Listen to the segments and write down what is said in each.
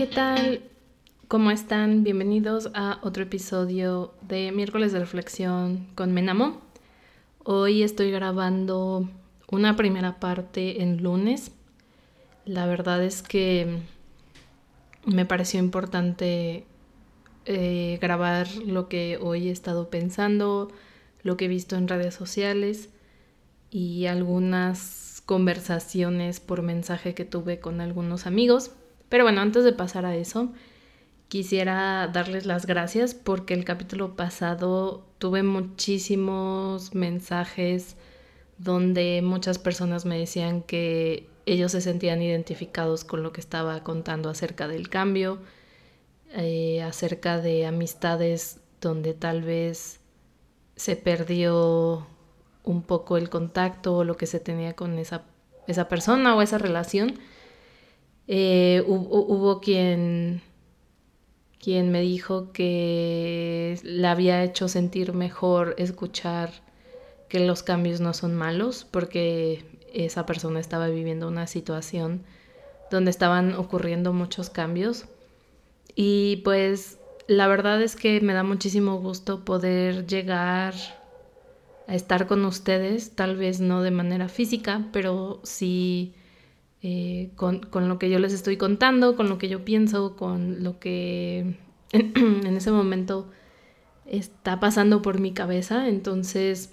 ¿qué tal? ¿Cómo están? Bienvenidos a otro episodio de Miércoles de Reflexión con Menamo. Hoy estoy grabando una primera parte en lunes. La verdad es que me pareció importante eh, grabar lo que hoy he estado pensando, lo que he visto en redes sociales y algunas conversaciones por mensaje que tuve con algunos amigos. Pero bueno, antes de pasar a eso, quisiera darles las gracias porque el capítulo pasado tuve muchísimos mensajes donde muchas personas me decían que ellos se sentían identificados con lo que estaba contando acerca del cambio, eh, acerca de amistades donde tal vez se perdió un poco el contacto o lo que se tenía con esa, esa persona o esa relación. Eh, hubo, quien, quien me dijo que le había hecho sentir mejor escuchar que los cambios no son malos porque esa persona estaba viviendo una situación donde estaban ocurriendo muchos cambios. Y pues la verdad es que me da muchísimo gusto poder llegar a estar con ustedes, tal vez no de manera física, pero sí eh, con, lo que yo les estoy contando, con lo que yo pienso, con lo que en ese momento está pasando por mi cabeza. Entonces,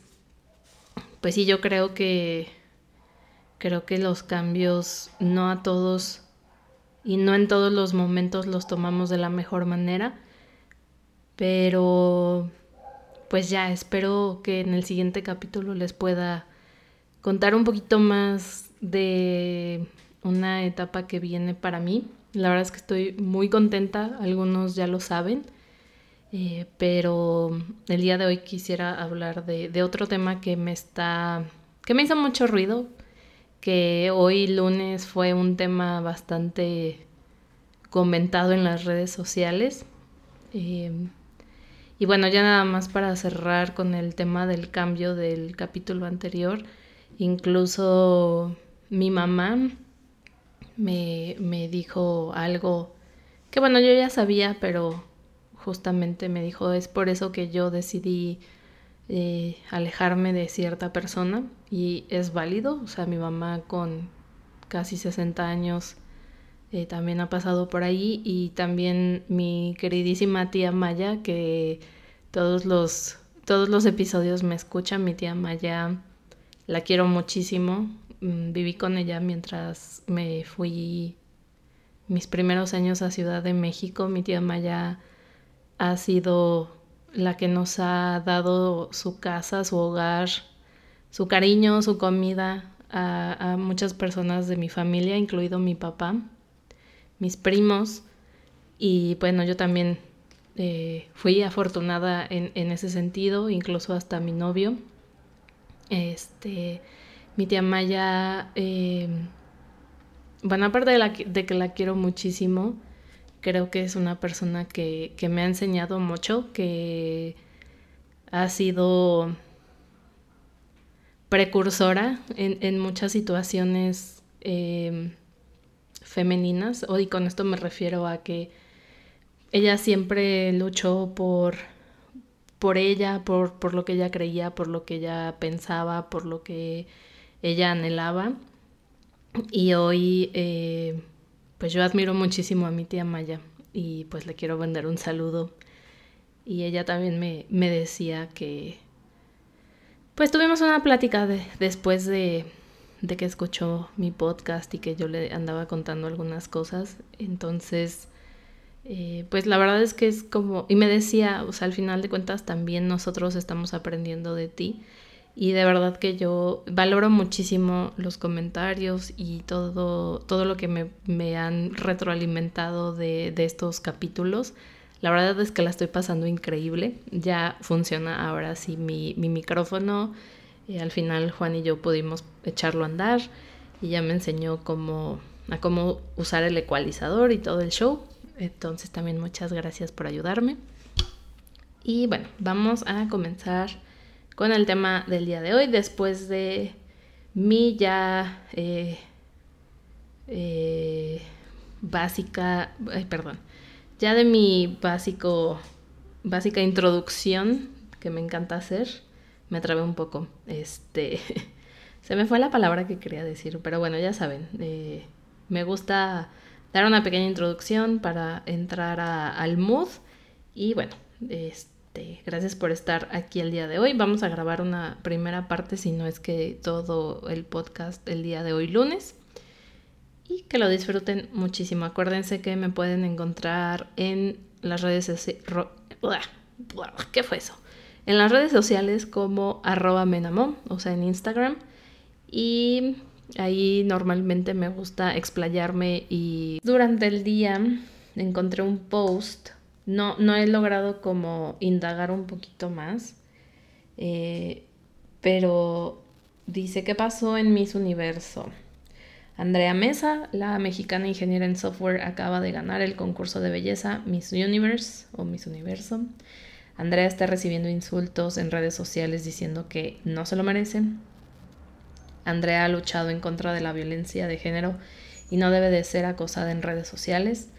pues sí, yo creo que creo que los cambios no a todos y no en todos los momentos los tomamos de la mejor manera, pero pues ya espero que en el siguiente capítulo les pueda contar un poquito más de una etapa que viene para mí. La verdad es que estoy muy contenta, algunos ya lo saben, eh, pero el día de hoy quisiera hablar de, otro tema que me está, que me hizo mucho ruido, que hoy lunes fue un tema bastante comentado en las redes sociales. Eh, y bueno, ya nada más para cerrar con el tema del cambio del capítulo anterior, incluso mi mamá me, me dijo algo que bueno, yo ya sabía, pero justamente me dijo, es por eso que yo decidí eh, alejarme de cierta persona y es válido, o sea, mi mamá con casi 60 años eh, también ha pasado por ahí y también mi queridísima tía Maya que todos los todos los episodios me escucha mi tía Maya la quiero muchísimo viví con ella mientras me fui mis primeros años a Ciudad de México mi tía Maya ha sido la que nos ha dado su casa su hogar su cariño su comida a, muchas personas de mi familia incluido mi papá mis primos y bueno, yo también eh, fui afortunada en, ese sentido, incluso hasta mi novio. Este, mi tía Maya, eh, bueno, aparte de, la, que la quiero muchísimo, creo que es una persona que, que me ha enseñado mucho, que ha sido precursora en, en muchas situaciones eh, femeninas, y con esto me refiero a que ella siempre luchó por, por ella, por, por lo que ella creía, por lo que ella pensaba, por lo que ella anhelaba. Y hoy, eh, pues yo admiro muchísimo a mi tía Maya y pues le quiero vender un saludo. Y ella también me, me decía que, pues tuvimos una plática de, después de, de que escuchó mi podcast y que yo le andaba contando algunas cosas. Entonces, eh, pues la verdad es que es como, y me decía, o sea, al final de cuentas también nosotros estamos aprendiendo de ti. Y de verdad que yo valoro muchísimo los comentarios y todo, todo lo que me, me han retroalimentado de, de estos capítulos. La verdad es que la estoy pasando increíble. Ya funciona ahora sí mi, mi micrófono y al final Juan y yo pudimos echarlo a andar y ya me enseñó cómo, a cómo usar el ecualizador y todo el show. Entonces también muchas gracias por ayudarme. Y bueno, vamos a comenzar con el tema del día de hoy. Después de mi ya eh, eh, básica, perdón, ya de mi básico, básica introducción que me encanta hacer, me atrapé un poco. Este, se me fue la palabra que quería decir, pero bueno, ya saben, eh, me gusta dar una pequeña introducción para entrar al mood y bueno, este, gracias por estar aquí el día de hoy. Vamos a grabar una primera parte, si no es que todo el podcast el día de hoy lunes y que lo disfruten muchísimo. Acuérdense que me pueden encontrar en las redes sociales. ¿Qué fue eso? En las redes sociales como arroba menamom, o sea, en Instagram. Y ahí normalmente me gusta explayarme y durante el día encontré un post. No, no he logrado como indagar un poquito más. Eh, pero dice, ¿qué pasó en Miss Universo? Andrea Mesa, la mexicana ingeniera en software, acaba de ganar el concurso de belleza Miss Universe o Miss Universo. Andrea está recibiendo insultos en redes sociales diciendo que no se lo merecen. Andrea ha luchado en contra de la violencia de género y no debe de ser acosada en redes sociales.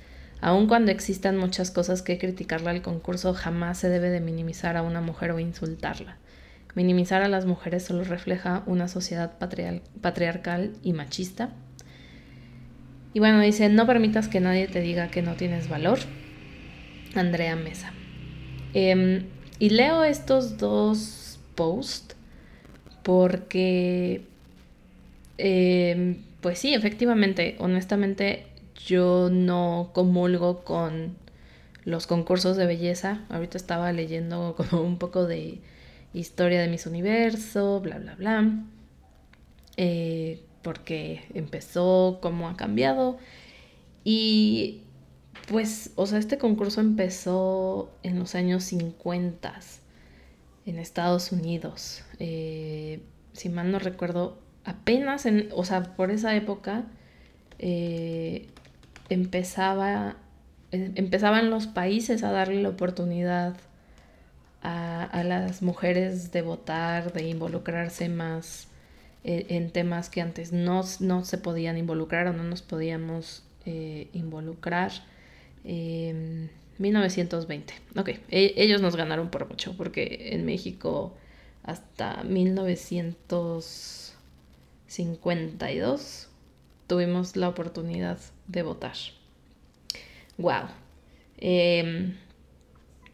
Aun cuando existan muchas cosas que criticarle al concurso, jamás se debe de minimizar a una mujer o insultarla. Minimizar a las mujeres solo refleja una sociedad patriarcal y machista y bueno, dice, no permitas que nadie te diga que no tienes valor. Andrea Mesa. Em, y leo estos dos posts porque, em, pues sí, efectivamente, honestamente, yo no comulgo con los concursos de belleza. Ahorita estaba leyendo como un poco de historia de mis universo, bla, bla, bla. Eh, porque empezó, cómo ha cambiado. Y pues, o sea, este concurso empezó en los años 50 en Estados Unidos. Eh, si mal no recuerdo, apenas, en, o sea, por esa época eh, empezaba, em, empezaban los países a darle la oportunidad a, a las mujeres de votar, de involucrarse más eh, en temas que antes no, no, se podían involucrar o no nos podíamos eh, involucrar. 1920. Ok, e, ellos nos ganaron por mucho, porque en México hasta 1952 tuvimos la oportunidad de votar. Wow. Em,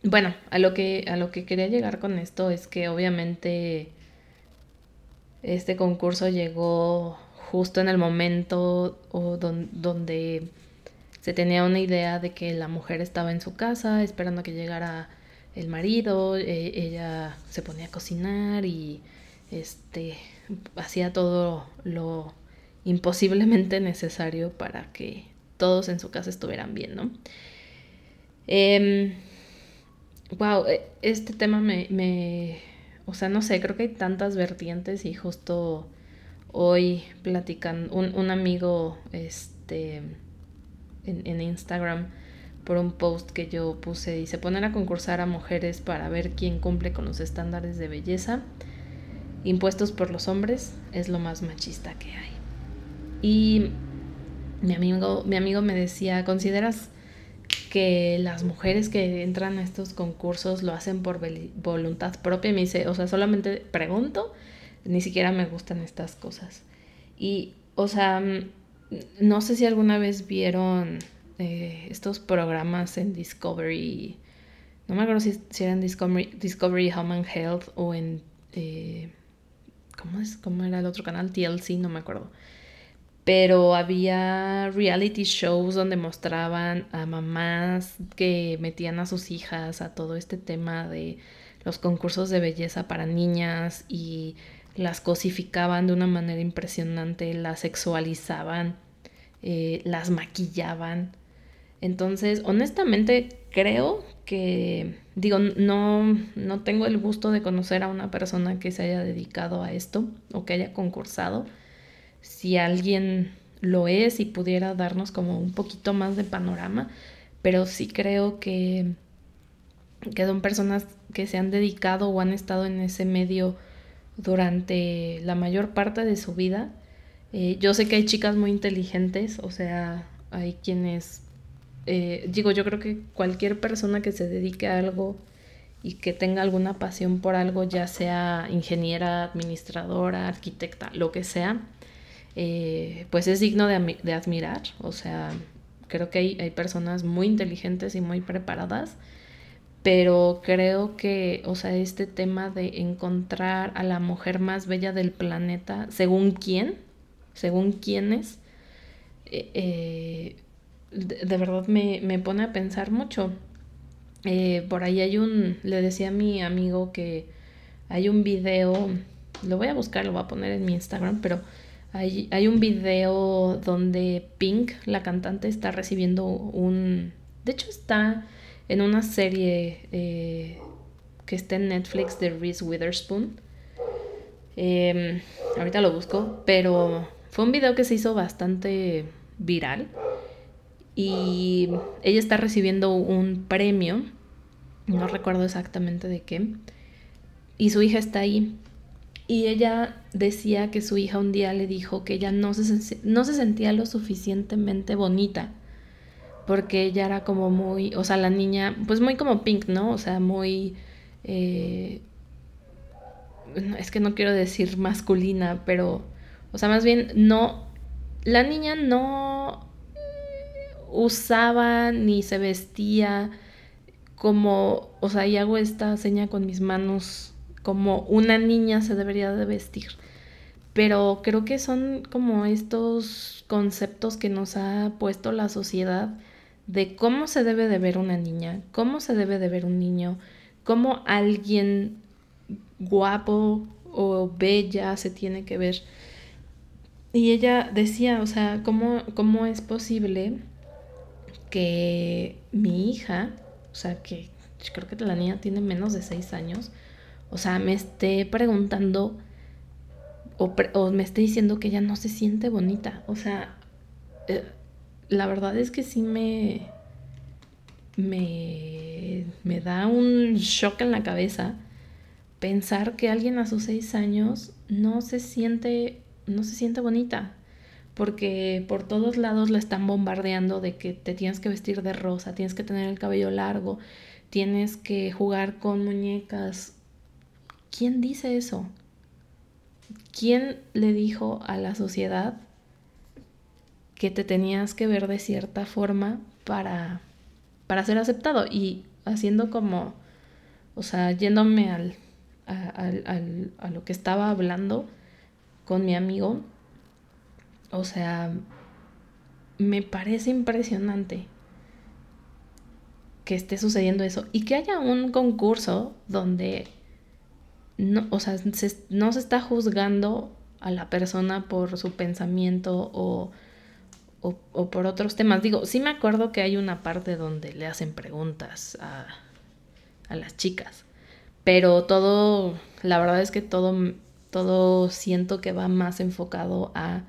bueno, a lo, que, a lo que quería llegar con esto es que obviamente este concurso llegó justo en el momento donde se tenía una idea de que la mujer estaba en su casa esperando que llegara el marido, e, ella se ponía a cocinar y este hacía todo lo imposiblemente necesario para que todos en su casa estuvieran bien, ¿no? wow, em, e, este tema me, o sea, no sé, creo que hay tantas vertientes y justo hoy platican un, un amigo este, en, en, Instagram por un post que yo puse y se ponen a concursar a mujeres para ver quién cumple con los estándares de belleza impuestos por los hombres es lo más machista que hay. Y mi amigo, mi amigo me decía, ¿consideras que las mujeres que entran a estos concursos lo hacen por voluntad propia. me dice, o sea, solamente pregunto, ni siquiera me gustan estas cosas. Y, o sea, mm, no sé si alguna vez vieron eh, estos programas en Discovery. No me acuerdo si, si eran Discovery, Discovery Home Health o en... Eh, ¿cómo, es? ¿Cómo era el otro canal? TLC, no me acuerdo pero había reality shows donde mostraban a mamás que metían a sus hijas a todo este tema de los concursos de belleza para niñas y las cosificaban de una manera impresionante, las sexualizaban, eh, las maquillaban. Entonces, honestamente, creo que, digo, no, no tengo el gusto de conocer a una persona que se haya dedicado a esto o que haya concursado si alguien lo es y pudiera darnos como un poquito más de panorama, pero sí creo que, que son personas que se han dedicado o han estado en ese medio durante la mayor parte de su vida. Eh, yo sé que hay chicas muy inteligentes, o sea, hay quienes, eh, digo, yo creo que cualquier persona que se dedique a algo y que tenga alguna pasión por algo, ya sea ingeniera, administradora, arquitecta, lo que sea, eh, pues es digno de, admirar. O sea, creo que hay, personas muy inteligentes y muy preparadas pero creo que, o sea, este tema de encontrar a la mujer más bella del planeta, según quién, según quiénes, eh, eh, de, verdad me, pone a pensar mucho. Por ahí hay un, le decía a mi amigo que hay un video, lo voy a buscar, lo voy a poner en mi Instagram, pero hay, un video donde Pink, la cantante, está recibiendo un, de hecho está en una serie eh, que está en Netflix de Reese Witherspoon. Em, ahorita lo busco, pero fue un video que se hizo bastante viral y ella está recibiendo un premio, no recuerdo exactamente de qué, y su hija está ahí. Y ella decía que su hija un día le dijo que ella no se, no se sentía lo suficientemente bonita porque ella era como muy, o sea, la niña, pues muy como Pink, ¿no? O sea, muy... Eh, es que no quiero decir masculina, pero, o sea, más bien no, la niña no usaba ni se vestía como, o sea, y hago esta seña con mis manos como una niña se debería de vestir. Pero creo que son como estos conceptos que nos ha puesto la sociedad de cómo se debe de ver una niña, cómo se debe de ver un niño, cómo alguien guapo o bella se tiene que ver. Y ella decía, o sea, ¿cómo, cómo es posible que mi hija, o sea, que creo que la niña tiene menos de seis años, o sea, me esté preguntando o, o me esté diciendo que ella no se siente bonita. O sea, eh, la verdad es que sí me, me, me da un shock en la cabeza pensar que alguien a sus seis años no se siente, no se siente bonita. Porque por todos lados la están bombardeando de que te tienes que vestir de rosa, tienes que tener el cabello largo, tienes que jugar con muñecas. ¿Quién dice eso? ¿Quién le dijo a la sociedad que te tenías que ver de cierta forma para, para ser aceptado y haciendo como, o sea, yéndome al, a lo que estaba hablando con mi amigo, o sea, me parece impresionante que esté sucediendo eso y que haya un concurso donde no, o sea, no se está juzgando a la persona por su pensamiento o o, por otros temas. Digo, sí me acuerdo que hay una parte donde le hacen preguntas a, a las chicas, pero todo, la verdad es que todo, todo siento que va más enfocado a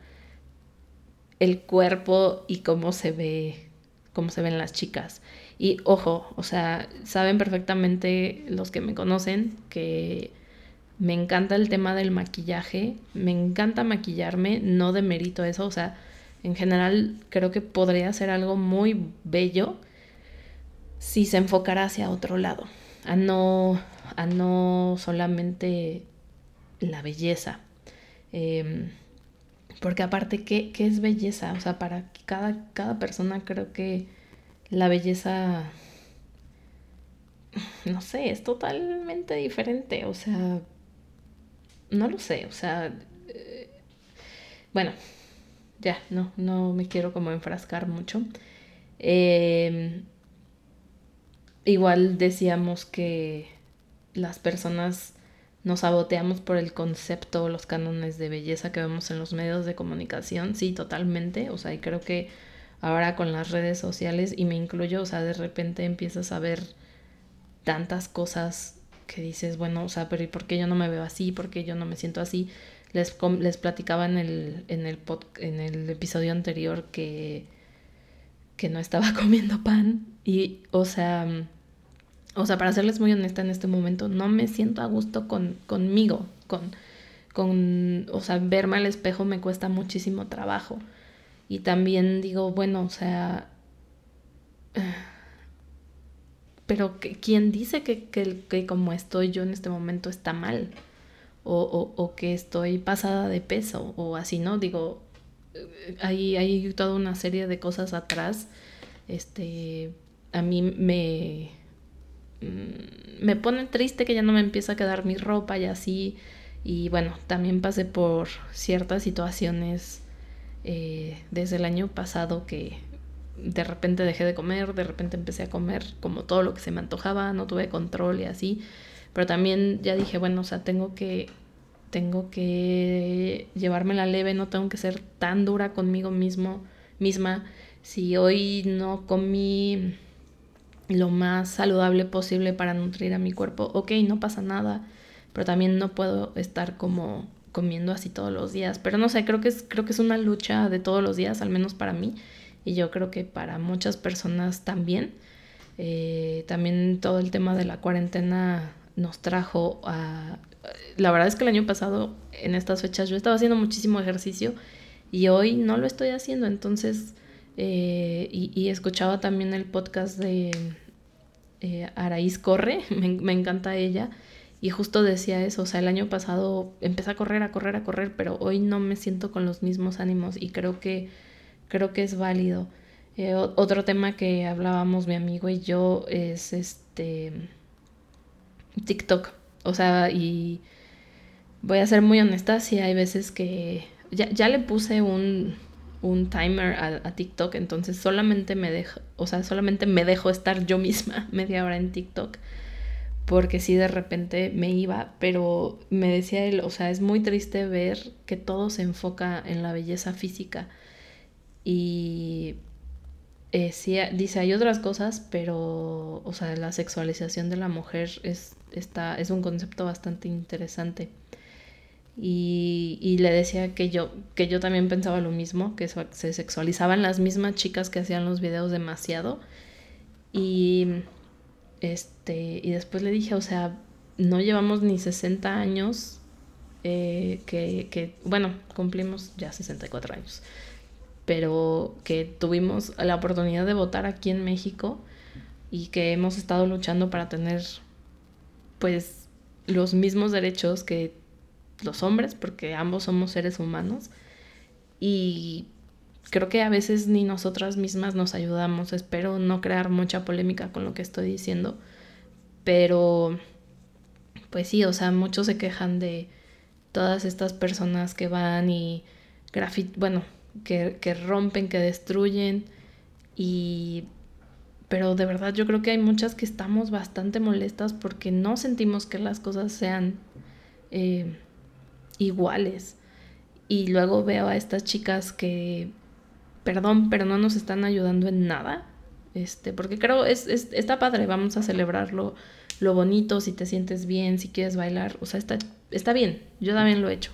el cuerpo y cómo se ve, cómo se ven las chicas. Y ojo, o sea, saben perfectamente los que me conocen que me encanta el tema del maquillaje, me encanta maquillarme, no demerito eso, o sea, en general creo que podría ser algo muy bello si se enfocara hacia otro lado, a no, a no solamente la belleza. Em, porque aparte, ¿qué, ¿qué, es belleza? O sea, para cada, cada persona creo que la belleza, no sé, es totalmente diferente. O sea, no lo sé. O sea, eh, bueno, ya, no, no me quiero como enfrascar mucho. Em, igual decíamos que las personas nos saboteamos por el concepto, los cánones de belleza que vemos en los medios de comunicación, sí, totalmente, o sea, y creo que ahora con las redes sociales, y me incluyo, o sea, de repente empiezas a ver tantas cosas que dices, bueno, o sea, pero ¿y por qué yo no me veo así? ¿Por qué yo no me siento así? Les, les platicaba en el, en, el en el episodio anterior que, que no estaba comiendo pan y, o sea, o sea, para serles muy honesta en este momento, no me siento a gusto con, conmigo, con, con, o sea, verme al espejo me cuesta muchísimo trabajo. Y también digo, bueno, o sea, pero ¿quién dice que, que, como estoy yo en este momento está mal? O, o, o, que estoy pasada de peso o así, ¿no? Digo, hay, hay toda una serie de cosas atrás. Este, a mí me, mm, me pone triste que ya no me empieza a quedar mi ropa y así. Y bueno, también pasé por ciertas situaciones eh, desde el año pasado que de repente dejé de comer, de repente empecé a comer como todo lo que se me antojaba, no tuve control y así. Pero también ya dije, bueno, o sea, tengo que tengo que la leve, no tengo que ser tan dura conmigo mismo, misma. Si hoy no comí lo más saludable posible para nutrir a mi cuerpo, ok, no pasa nada, pero también no puedo estar como comiendo así todos los días. Pero no sé, creo que es, creo que es una lucha de todos los días, al menos para mí y yo creo que para muchas personas también. Eh, también todo el tema de la cuarentena nos trajo a... La verdad es que el año pasado, en estas fechas, yo estaba haciendo muchísimo ejercicio y hoy no lo estoy haciendo. Entonces, eh, y, escuchaba también el podcast de eh, Araíz Corre, me, me encanta ella. Y justo decía eso, o sea, el año pasado empecé a correr, a correr, a correr, pero hoy no me siento con los mismos ánimos y creo que creo que es válido. Eh, otro tema que hablábamos mi amigo y yo es este TikTok. O sea, y voy a ser muy honesta, si hay veces que ya, ya le puse un, un timer a, TikTok, entonces solamente me dejo, o sea, solamente me dejo estar yo misma media hora en TikTok, porque si de repente me iba, pero me decía él, o sea, es muy triste ver que todo se enfoca en la belleza física y eh, sí, dice, hay otras cosas, pero, o sea, la sexualización de la mujer es, está, es un concepto bastante interesante. Y, y, le decía que yo, que yo también pensaba lo mismo, que se sexualizaban las mismas chicas que hacían los videos demasiado. Y, este, y después le dije, o sea, no llevamos ni 60 años, eh, que, que, bueno, cumplimos ya 64 años pero que tuvimos la oportunidad de votar aquí en México y que hemos estado luchando para tener pues los mismos derechos que los hombres, porque ambos somos seres humanos y creo que a veces ni nosotras mismas nos ayudamos. Espero no crear mucha polémica con lo que estoy diciendo, pero pues sí, o sea, muchos se quejan de todas estas personas que van y grafit, bueno, que, rompen, que destruyen y pero de verdad yo creo que hay muchas que estamos bastante molestas porque no sentimos que las cosas sean eh, iguales. Y luego veo a estas chicas que, perdón, pero no nos están ayudando en nada. Este, porque creo, es, es, está padre, vamos a celebrarlo, lo bonito, si te sientes bien, si quieres bailar, o sea, está, está bien, yo también lo he hecho,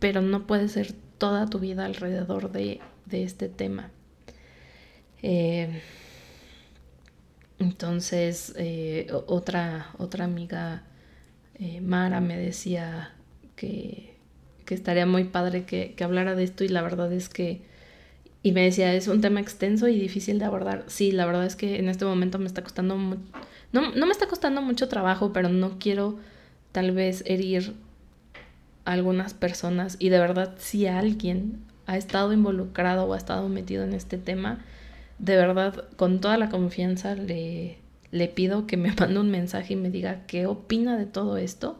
pero no puede ser toda tu vida alrededor de, este tema. Eh, entonces, eh, otra, otra amiga, eh, Mara, me decía que, estaría muy padre que, hablara de esto y la verdad es que, y me decía, es un tema extenso y difícil de abordar. Sí, la verdad es que en este momento me está costando, no, no me está costando mucho trabajo, pero no quiero tal vez herir algunas personas y de verdad si alguien ha estado involucrado o ha estado metido en este tema, de verdad con toda la confianza le, le pido que me mande un mensaje y me diga qué opina de todo esto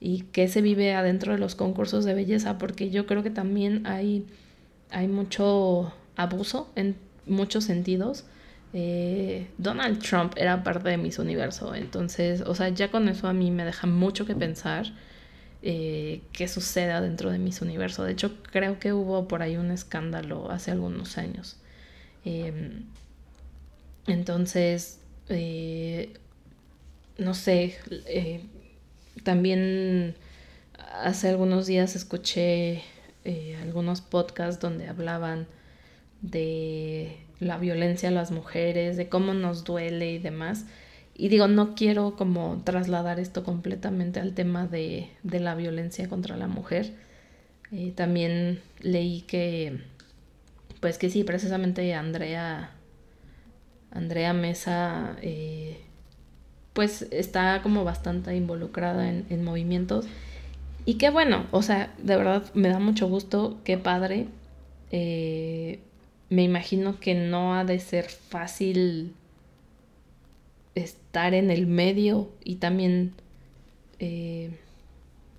y qué se vive adentro de los concursos de belleza, porque yo creo que también hay, hay mucho abuso en muchos sentidos. Eh, Donald Trump era parte de mis universo, entonces, o sea, ya con eso a mí me deja mucho que pensar eh, que suceda dentro de mis universos. De hecho, creo que hubo por ahí un escándalo hace algunos años. Em, entonces, eh, no sé, eh, también hace algunos días escuché algunos podcasts donde hablaban de la violencia a las mujeres, de cómo nos duele y demás. Y digo, no quiero como trasladar esto completamente al tema de, la violencia contra la mujer. Eh, también leí que, pues que sí, precisamente Andrea, Andrea Mesa, eh, pues está como bastante involucrada en, movimientos. Y qué bueno, o sea, de verdad me da mucho gusto, qué padre. Eh, me imagino que no ha de ser fácil estar en el medio y también eh,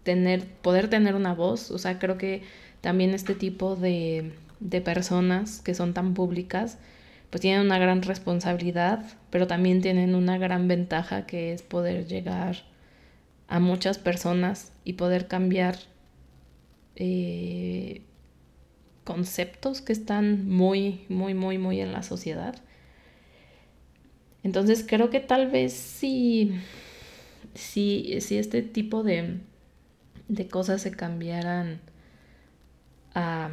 tener, poder tener una voz. O sea, creo que también este tipo de, de personas que son tan públicas, pues tienen una gran responsabilidad, pero también tienen una gran ventaja que es poder llegar a muchas personas y poder cambiar eh, conceptos que están muy, muy, muy, muy en la sociedad. Entonces creo que tal vez si, si, si este tipo de, de cosas se cambiaran a,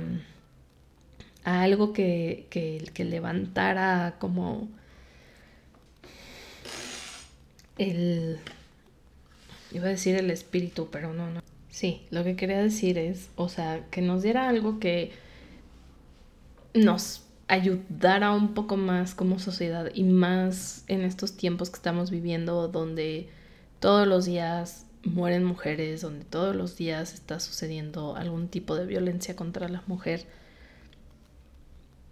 a algo que, que, que, levantara como el... Iba a decir el espíritu, pero no, no. Sí, lo que quería decir es, o sea, que nos diera algo que nos ayudara un poco más como sociedad y más en estos tiempos que estamos viviendo donde todos los días mueren mujeres, donde todos los días está sucediendo algún tipo de violencia contra la mujer.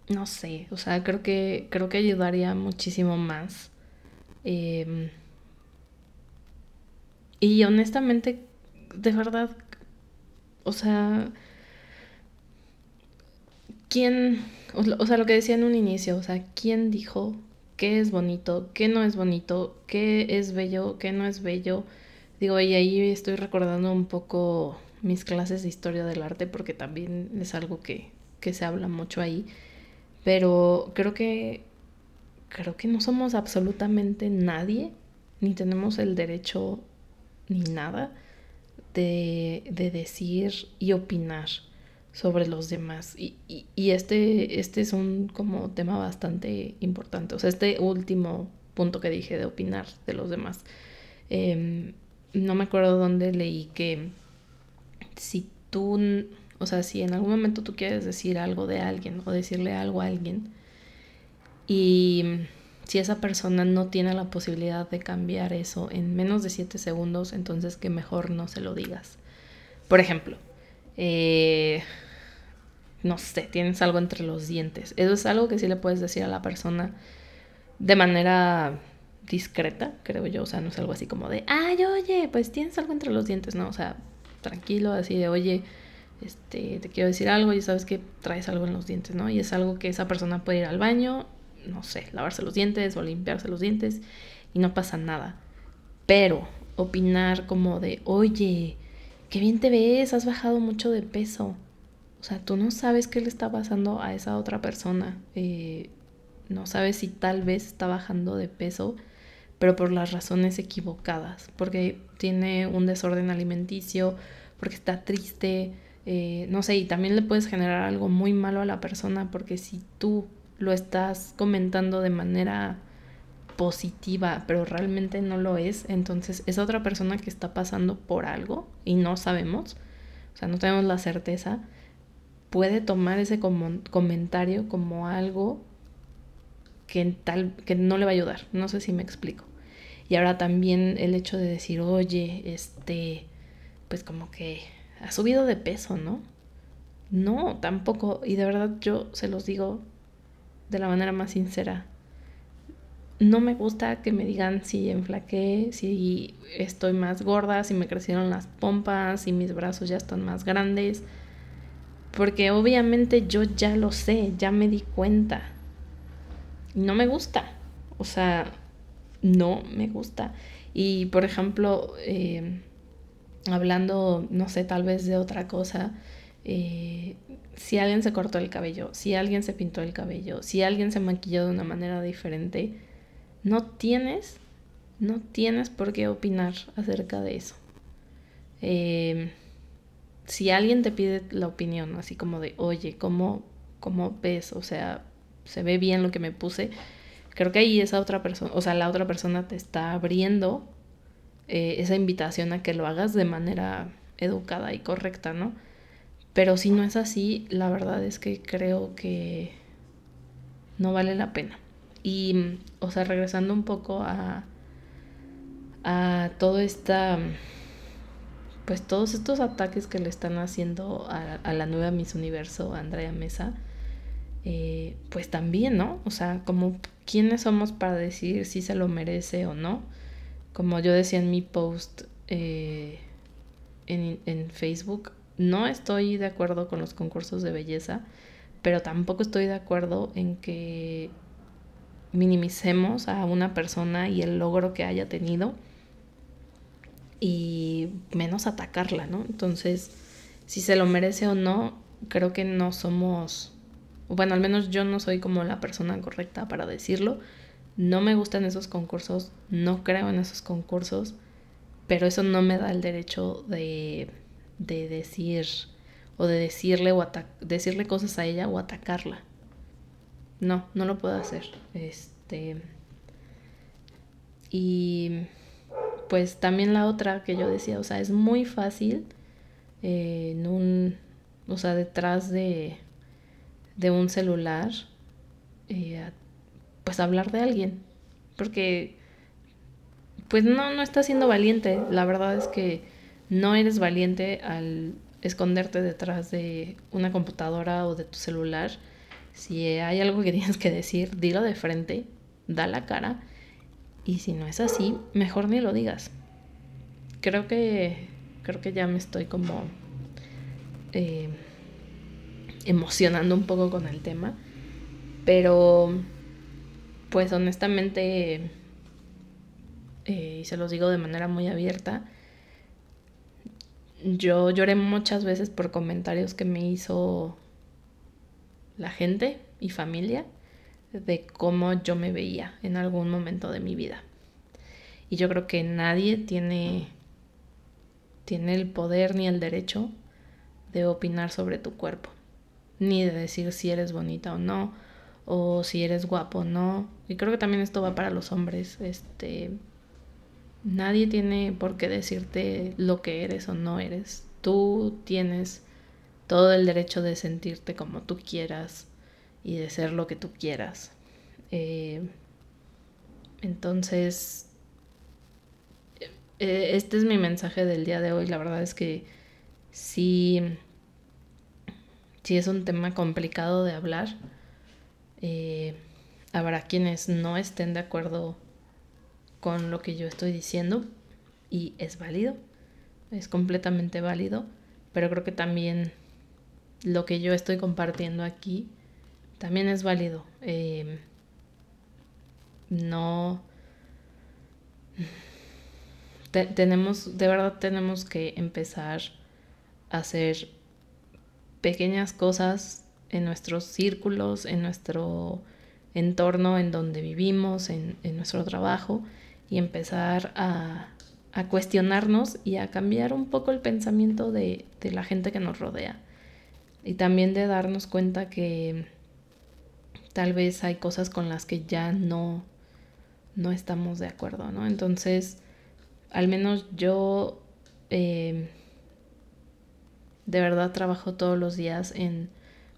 No sé, o sea, creo que, creo que ayudaría muchísimo más. Em, y honestamente, de verdad, o sea, ¿quién, o sea, lo que decía en un inicio, o sea, ¿quién dijo qué es bonito, qué no es bonito, qué es bello, qué no es bello? Digo, y ahí estoy recordando un poco mis clases de historia del arte porque también es algo que, que se habla mucho ahí. Pero creo que creo que no somos absolutamente nadie, ni tenemos el derecho ni nada de, de decir y opinar sobre los demás. Y, y, este, este es un como tema bastante importante. O sea, este último punto que dije de opinar de los demás. Em, no me acuerdo dónde leí que si tú, o sea, si en algún momento tú quieres decir algo de alguien o decirle algo a alguien y si esa persona no tiene la posibilidad de cambiar eso en menos de 7 segundos, entonces que mejor no se lo digas. Por ejemplo, eh, no sé, tienes algo entre los dientes. Eso es algo que sí le puedes decir a la persona de manera discreta, creo yo. O sea, no es algo así como de, ay, oye, pues tienes algo entre los dientes, ¿no? O sea, tranquilo, así de, oye, este, te quiero decir algo y sabes que traes algo en los dientes, ¿no? Y es algo que esa persona puede ir al baño, no sé, lavarse los dientes o limpiarse los dientes y no pasa nada. Pero opinar como de, oye, qué bien te ves, has bajado mucho de peso. O sea, tú no sabes qué le está pasando a esa otra persona. Eh, no sabes si tal vez está bajando de peso, pero por las razones equivocadas. Porque tiene un desorden alimenticio, porque está triste. Eh, no sé, y también le puedes generar algo muy malo a la persona porque si tú lo estás comentando de manera positiva, pero realmente no lo es, entonces esa otra persona que está pasando por algo y no sabemos, o sea, no tenemos la certeza, puede tomar ese comentario como algo que, tal, que no le va a ayudar. No sé si me explico. Y ahora también el hecho de decir, oye, este, pues como que ha subido de peso, ¿no? No, tampoco. Y de verdad yo se los digo de la manera más sincera no me gusta que me digan si enflaqué, si estoy más gorda, si me crecieron las pompas, si mis brazos ya están más grandes. Porque obviamente yo ya lo sé, ya me di cuenta. No me gusta. O sea, no me gusta. Y por ejemplo, eh, hablando, no sé, tal vez de otra cosa, eh, si alguien se cortó el cabello, si alguien se pintó el cabello, si alguien se maquilló de una manera diferente, no tienes, no tienes por qué opinar acerca de eso. Em, si alguien te pide la opinión, así como de, oye, ¿cómo, ¿cómo ves? O sea, ¿se ve bien lo que me puse? Creo que ahí esa otra persona, o sea, la otra persona te está abriendo eh, esa invitación a que lo hagas de manera educada y correcta, ¿no? Pero si no es así, la verdad es que creo que no vale la pena. Y, o sea, regresando un poco a, a todo esta, pues todos estos ataques que le están haciendo a, la nueva Miss Universo, Andrea Mesa, eh, pues también, ¿no? O sea, como quiénes somos para decir si se lo merece o no. Como yo decía en mi post eh, en, en Facebook, no estoy de acuerdo con los concursos de belleza, pero tampoco estoy de acuerdo en que minimicemos a una persona y el logro que haya tenido y menos atacarla, ¿no? Entonces, si se lo merece o no, creo que no somos, bueno, al menos yo no soy como la persona correcta para decirlo. No me gustan esos concursos, no creo en esos concursos, pero eso no me da el derecho de, de decir o de decirle o decirle cosas a ella o atacarla. No, no lo puedo hacer. Este y pues también la otra que yo decía, o sea, es muy fácil eh, en un, o sea, detrás de, de un celular, eh, pues hablar de alguien, porque pues no, no estás siendo valiente, la verdad es que no eres valiente al esconderte detrás de una computadora o de tu celular. Si hay algo que tienes que decir, dilo de frente, da la cara y si no es así, mejor ni lo digas. Creo que, creo que ya me estoy como eh, emocionando un poco con el tema. Pero, pues honestamente, eh, y se los digo de manera muy abierta, yo lloré muchas veces por comentarios que me hizo la gente y familia de cómo yo me veía en algún momento de mi vida. Y yo creo que nadie tiene, tiene el poder ni el derecho de opinar sobre tu cuerpo, ni de decir si eres bonita o no, o si eres guapo o no. Y creo que también esto va para los hombres. Este, nadie tiene por qué decirte lo que eres o no eres. Tú tienes todo el derecho de sentirte como tú quieras, y de ser lo que tú quieras. Eh, entonces, eh, este es mi mensaje del día de hoy. La verdad es que sí, sí es un tema complicado de hablar. Eh, habrá quienes no estén de acuerdo con lo que yo estoy diciendo y es válido, es completamente válido, pero creo que también lo que yo estoy compartiendo aquí también es válido. Eh, no. tenemos, de verdad tenemos que empezar a hacer pequeñas cosas en nuestros círculos, en nuestro entorno, en donde vivimos, en, nuestro trabajo, y empezar a, a, cuestionarnos y a cambiar un poco el pensamiento de, de la gente que nos rodea. Y también de darnos cuenta que tal vez hay cosas con las que ya no, no estamos de acuerdo, ¿no? Entonces, al menos yo eh, de verdad trabajo todos los días en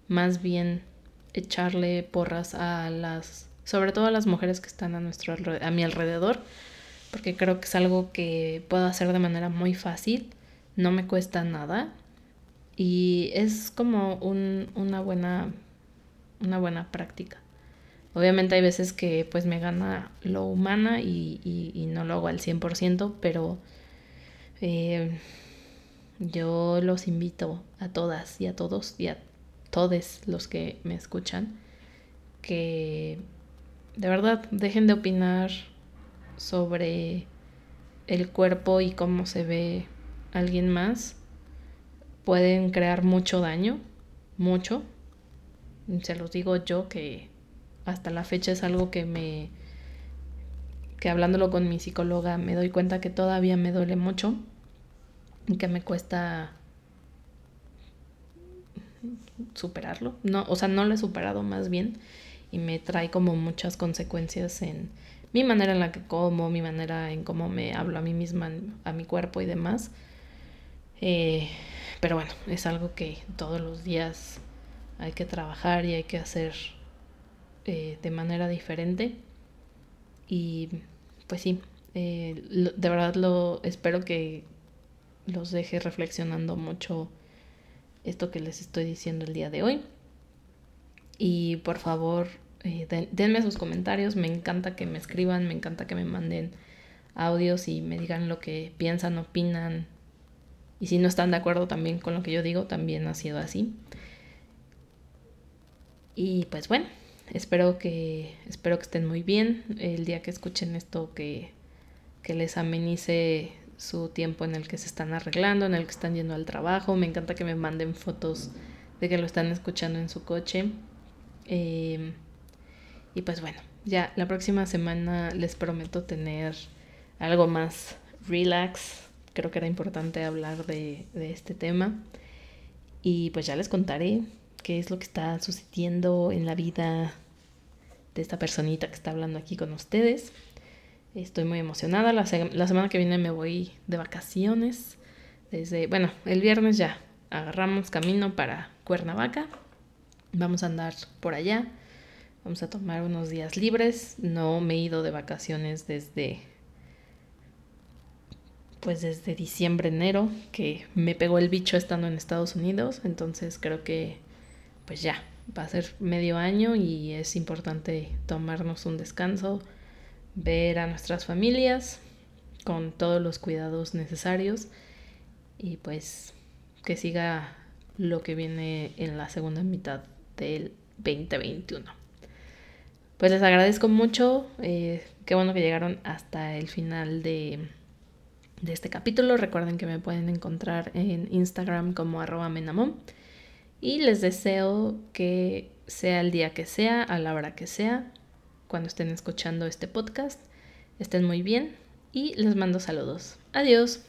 más bien echarle porras a las, sobre todo a las mujeres que están a, nuestro, a mi alrededor, porque creo que es algo que puedo hacer de manera muy fácil, no me cuesta nada y es como un, una buena una buena práctica. Obviamente hay veces que pues me gana lo humana y, no lo hago al 100%, pero eh, yo los invito a todas y a todos y a todos los que me escuchan que de verdad dejen de opinar sobre el cuerpo y cómo se ve alguien más. Pueden crear mucho daño, mucho, se los digo yo que hasta la fecha es algo que me que hablándolo con mi psicóloga me doy cuenta que todavía me duele mucho y que me cuesta superarlo. No, o sea, no lo he superado más bien y me trae como muchas consecuencias en mi manera en la que como, mi manera en cómo me hablo a mí misma, a mi cuerpo y demás. Eh, pero bueno, es algo que todos los días hay que trabajar y hay que hacer eh, de manera diferente. Y pues sí, eh, de verdad lo espero que los deje reflexionando mucho esto que les estoy diciendo el día de hoy. Y por favor, eh, denme sus comentarios. Me encanta que me escriban, me encanta que me manden audios y me digan lo que piensan, opinan. Y si no están de acuerdo también con lo que yo digo, también ha sido así. Y pues bueno, espero que, espero que estén muy bien. El día que escuchen esto, que, que les amenice su tiempo en el que se están arreglando, en el que están yendo al trabajo. Me encanta que me manden fotos de que lo están escuchando en su coche. Em, y pues bueno, ya la próxima semana les prometo tener algo más relax. Creo que era importante hablar de, este tema. Y pues ya les contaré qué es lo que está sucediendo en la vida de esta personita que está hablando aquí con ustedes. Estoy muy emocionada. La, semana que viene me voy de vacaciones. Desde, bueno, el viernes ya agarramos camino para Cuernavaca. Vamos a andar por allá. Vamos a tomar unos días libres. No me he ido de vacaciones desde pues desde diciembre, enero, que me pegó el bicho estando en Estados Unidos. Entonces creo que pues ya, va a ser medio año y es importante tomarnos un descanso, ver a nuestras familias con todos los cuidados necesarios y pues que siga lo que viene en la segunda mitad del 2021. Pues les agradezco mucho, eh, qué bueno que llegaron hasta el final de, de, este capítulo. Recuerden que me pueden encontrar en Instagram como arroba menamom y les deseo que sea el día que sea, a la hora que sea, cuando estén escuchando este podcast. Estén muy bien y les mando saludos. Adiós.